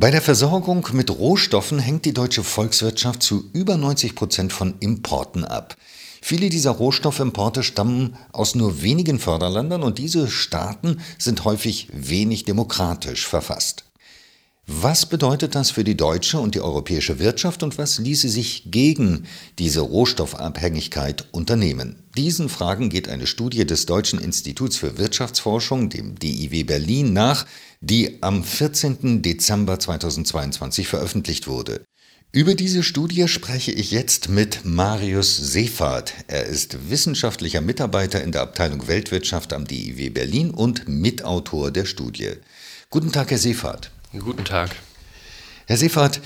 Bei der Versorgung mit Rohstoffen hängt die deutsche Volkswirtschaft zu über 90 Prozent von Importen ab. Viele dieser Rohstoffimporte stammen aus nur wenigen Förderländern und diese Staaten sind häufig wenig demokratisch verfasst. Was bedeutet das für die deutsche und die europäische Wirtschaft und was ließe sich gegen diese Rohstoffabhängigkeit unternehmen? Diesen Fragen geht eine Studie des Deutschen Instituts für Wirtschaftsforschung, dem DIW Berlin, nach, die am 14. Dezember 2022 veröffentlicht wurde. Über diese Studie spreche ich jetzt mit Marius Seefahrt. Er ist wissenschaftlicher Mitarbeiter in der Abteilung Weltwirtschaft am DIW Berlin und Mitautor der Studie. Guten Tag, Herr Seefahrt. Guten Tag. Herr Seefahrt,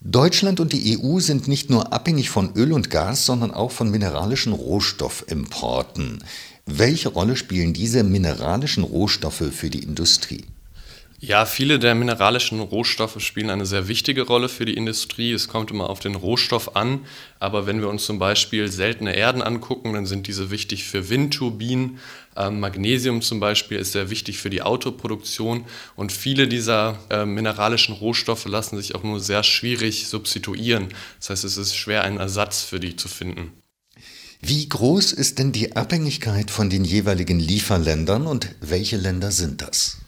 Deutschland und die EU sind nicht nur abhängig von Öl und Gas, sondern auch von mineralischen Rohstoffimporten. Welche Rolle spielen diese mineralischen Rohstoffe für die Industrie? Ja, viele der mineralischen Rohstoffe spielen eine sehr wichtige Rolle für die Industrie. Es kommt immer auf den Rohstoff an, aber wenn wir uns zum Beispiel seltene Erden angucken, dann sind diese wichtig für Windturbinen. Ähm, Magnesium zum Beispiel ist sehr wichtig für die Autoproduktion und viele dieser äh, mineralischen Rohstoffe lassen sich auch nur sehr schwierig substituieren. Das heißt, es ist schwer, einen Ersatz für die zu finden. Wie groß ist denn die Abhängigkeit von den jeweiligen Lieferländern und welche Länder sind das?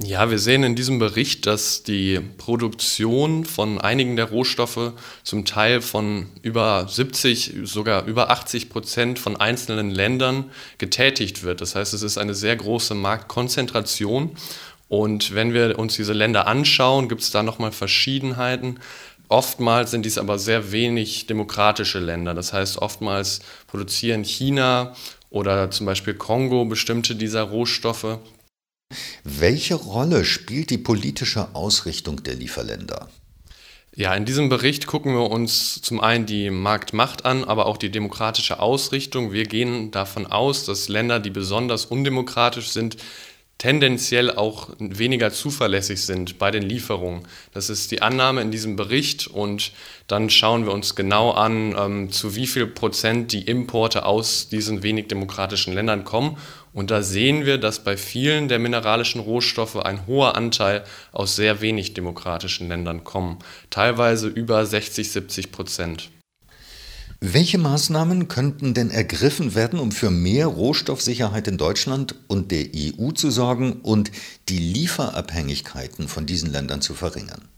Ja, wir sehen in diesem Bericht, dass die Produktion von einigen der Rohstoffe zum Teil von über 70, sogar über 80 Prozent von einzelnen Ländern getätigt wird. Das heißt, es ist eine sehr große Marktkonzentration. Und wenn wir uns diese Länder anschauen, gibt es da nochmal Verschiedenheiten. Oftmals sind dies aber sehr wenig demokratische Länder. Das heißt, oftmals produzieren China oder zum Beispiel Kongo bestimmte dieser Rohstoffe welche Rolle spielt die politische Ausrichtung der Lieferländer? Ja, in diesem Bericht gucken wir uns zum einen die Marktmacht an, aber auch die demokratische Ausrichtung. Wir gehen davon aus, dass Länder, die besonders undemokratisch sind, tendenziell auch weniger zuverlässig sind bei den Lieferungen. Das ist die Annahme in diesem Bericht und dann schauen wir uns genau an, ähm, zu wie viel Prozent die Importe aus diesen wenig demokratischen Ländern kommen. Und da sehen wir, dass bei vielen der mineralischen Rohstoffe ein hoher Anteil aus sehr wenig demokratischen Ländern kommen, teilweise über 60, 70 Prozent. Welche Maßnahmen könnten denn ergriffen werden, um für mehr Rohstoffsicherheit in Deutschland und der EU zu sorgen und die Lieferabhängigkeiten von diesen Ländern zu verringern?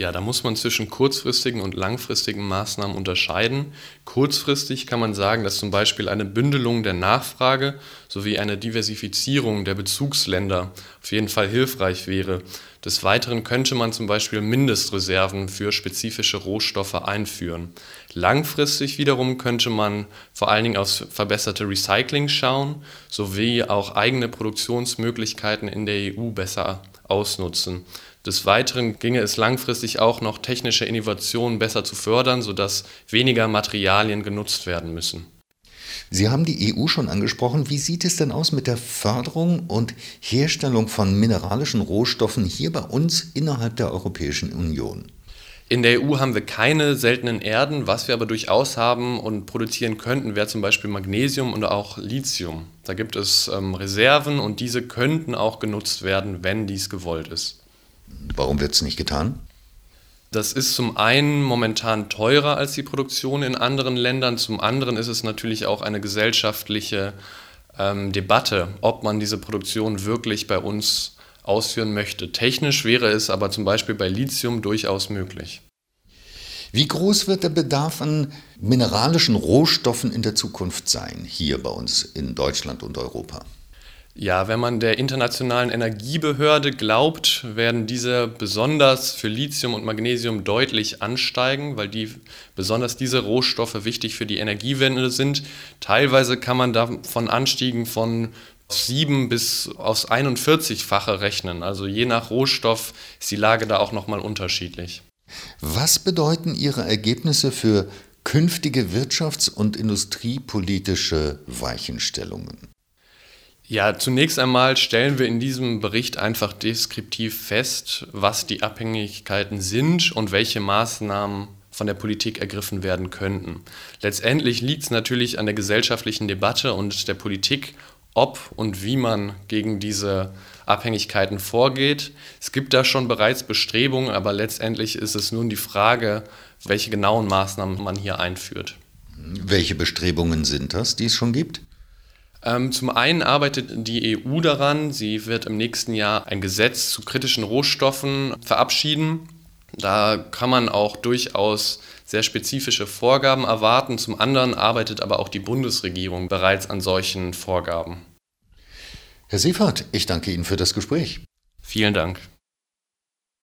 Ja, da muss man zwischen kurzfristigen und langfristigen Maßnahmen unterscheiden. Kurzfristig kann man sagen, dass zum Beispiel eine Bündelung der Nachfrage sowie eine Diversifizierung der Bezugsländer auf jeden Fall hilfreich wäre. Des Weiteren könnte man zum Beispiel Mindestreserven für spezifische Rohstoffe einführen. Langfristig wiederum könnte man vor allen Dingen aufs verbesserte Recycling schauen, sowie auch eigene Produktionsmöglichkeiten in der EU besser ausnutzen. Des Weiteren ginge es langfristig auch noch, technische Innovationen besser zu fördern, sodass weniger Materialien genutzt werden müssen. Sie haben die EU schon angesprochen. Wie sieht es denn aus mit der Förderung und Herstellung von mineralischen Rohstoffen hier bei uns innerhalb der Europäischen Union? In der EU haben wir keine seltenen Erden. Was wir aber durchaus haben und produzieren könnten, wäre zum Beispiel Magnesium und auch Lithium. Da gibt es ähm, Reserven und diese könnten auch genutzt werden, wenn dies gewollt ist. Warum wird es nicht getan? Das ist zum einen momentan teurer als die Produktion in anderen Ländern, zum anderen ist es natürlich auch eine gesellschaftliche ähm, Debatte, ob man diese Produktion wirklich bei uns ausführen möchte. Technisch wäre es aber zum Beispiel bei Lithium durchaus möglich. Wie groß wird der Bedarf an mineralischen Rohstoffen in der Zukunft sein, hier bei uns in Deutschland und Europa? Ja, wenn man der Internationalen Energiebehörde glaubt, werden diese besonders für Lithium und Magnesium deutlich ansteigen, weil die besonders diese Rohstoffe wichtig für die Energiewende sind. Teilweise kann man da von Anstiegen von sieben bis aus 41-fache rechnen. Also je nach Rohstoff ist die Lage da auch nochmal unterschiedlich. Was bedeuten Ihre Ergebnisse für künftige wirtschafts- und industriepolitische Weichenstellungen? Ja, zunächst einmal stellen wir in diesem Bericht einfach deskriptiv fest, was die Abhängigkeiten sind und welche Maßnahmen von der Politik ergriffen werden könnten. Letztendlich liegt es natürlich an der gesellschaftlichen Debatte und der Politik, ob und wie man gegen diese Abhängigkeiten vorgeht. Es gibt da schon bereits Bestrebungen, aber letztendlich ist es nun die Frage, welche genauen Maßnahmen man hier einführt. Welche Bestrebungen sind das, die es schon gibt? Ähm, zum einen arbeitet die EU daran, sie wird im nächsten Jahr ein Gesetz zu kritischen Rohstoffen verabschieden. Da kann man auch durchaus sehr spezifische Vorgaben erwarten. Zum anderen arbeitet aber auch die Bundesregierung bereits an solchen Vorgaben. Herr Seefert, ich danke Ihnen für das Gespräch. Vielen Dank.